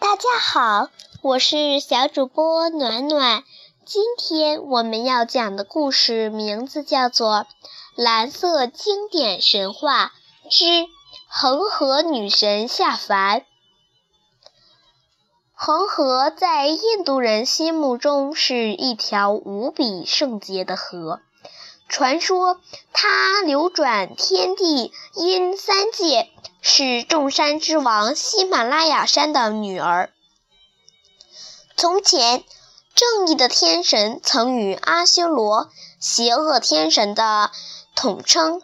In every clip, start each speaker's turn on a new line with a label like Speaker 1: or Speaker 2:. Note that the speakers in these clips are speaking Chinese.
Speaker 1: 大家好，我是小主播暖暖。今天我们要讲的故事名字叫做《蓝色经典神话之恒河女神下凡》。恒河在印度人心目中是一条无比圣洁的河，传说它流转天地阴三界，是众山之王喜马拉雅山的女儿。从前。正义的天神曾与阿修罗（邪恶天神的统称）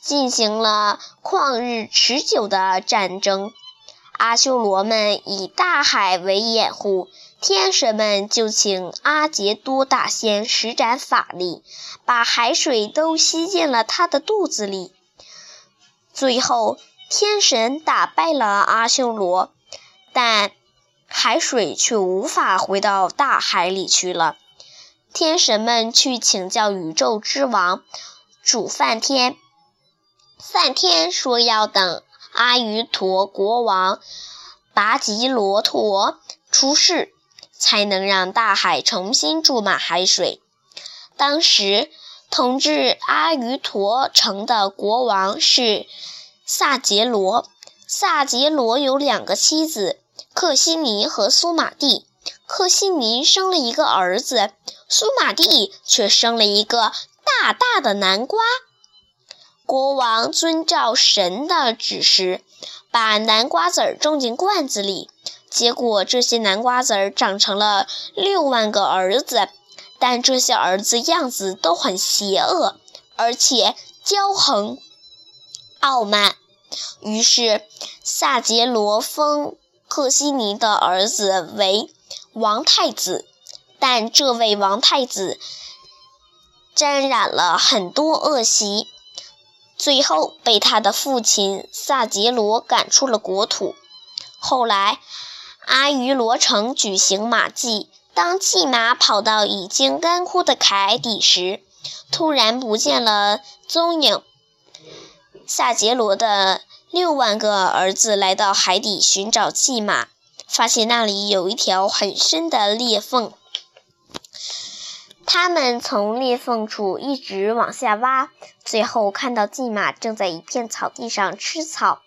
Speaker 1: 进行了旷日持久的战争。阿修罗们以大海为掩护，天神们就请阿杰多大仙施展法力，把海水都吸进了他的肚子里。最后，天神打败了阿修罗，但。海水却无法回到大海里去了。天神们去请教宇宙之王主梵天，梵天说要等阿瑜陀国王拔吉罗陀出世，才能让大海重新注满海水。当时统治阿瑜陀城的国王是萨杰罗，萨杰罗有两个妻子。克西尼和苏玛蒂，克西尼生了一个儿子，苏玛蒂却生了一个大大的南瓜。国王遵照神的指示，把南瓜籽儿种进罐子里，结果这些南瓜籽儿长成了六万个儿子，但这些儿子样子都很邪恶，而且骄横傲慢。于是萨杰罗封。克西尼的儿子为王太子，但这位王太子沾染了很多恶习，最后被他的父亲萨杰罗赶出了国土。后来，阿瑜罗城举行马祭，当祭马跑到已经干枯的海底时，突然不见了踪影。萨杰罗的。六万个儿子来到海底寻找祭马，发现那里有一条很深的裂缝。他们从裂缝处一直往下挖，最后看到祭马正在一片草地上吃草，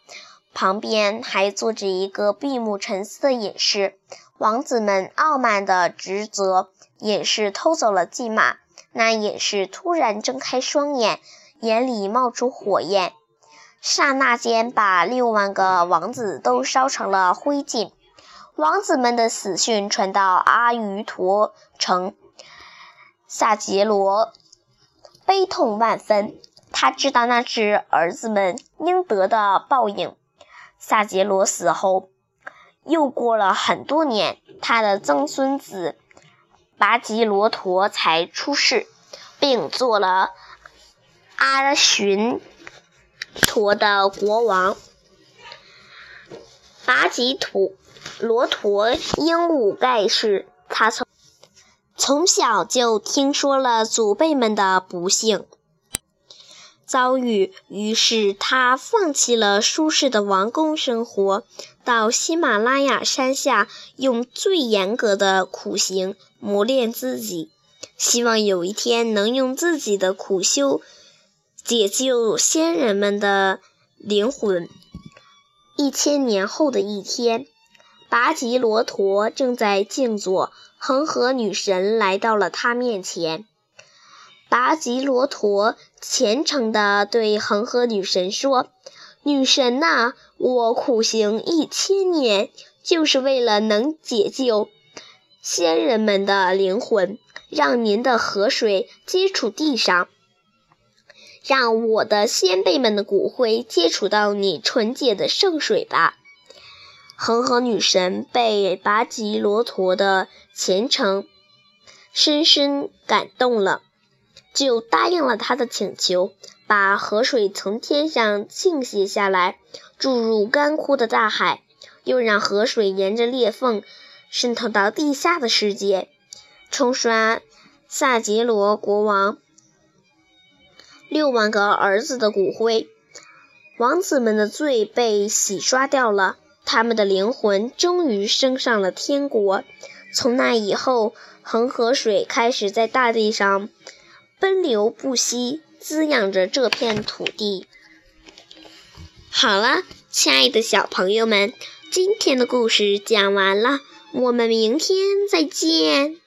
Speaker 1: 旁边还坐着一个闭目沉思的隐士。王子们傲慢的指责隐士偷走了祭马。那隐士突然睁开双眼，眼里冒出火焰。刹那间，把六万个王子都烧成了灰烬。王子们的死讯传到阿瑜陀城，萨杰罗悲痛万分。他知道那是儿子们应得的报应。萨杰罗死后，又过了很多年，他的曾孙子拔吉罗陀才出世，并做了阿寻。陀的国王拔吉陀罗陀英武盖世，他从从小就听说了祖辈们的不幸遭遇，于是他放弃了舒适的王宫生活，到喜马拉雅山下用最严格的苦行磨练自己，希望有一天能用自己的苦修。解救先人们的灵魂。一千年后的一天，拔吉罗陀正在静坐，恒河女神来到了他面前。拔吉罗陀虔诚地对恒河女神说：“女神呐，我苦行一千年，就是为了能解救仙人们的灵魂，让您的河水接触地上。”让我的先辈们的骨灰接触到你纯洁的圣水吧。恒河女神被拔吉罗陀的虔诚深深感动了，就答应了他的请求，把河水从天上倾泻下来，注入干枯的大海，又让河水沿着裂缝渗透到地下的世界，冲刷萨杰罗国王。六万个儿子的骨灰，王子们的罪被洗刷掉了。他们的灵魂终于升上了天国。从那以后，恒河水开始在大地上奔流不息，滋养着这片土地。好了，亲爱的小朋友们，今天的故事讲完了，我们明天再见。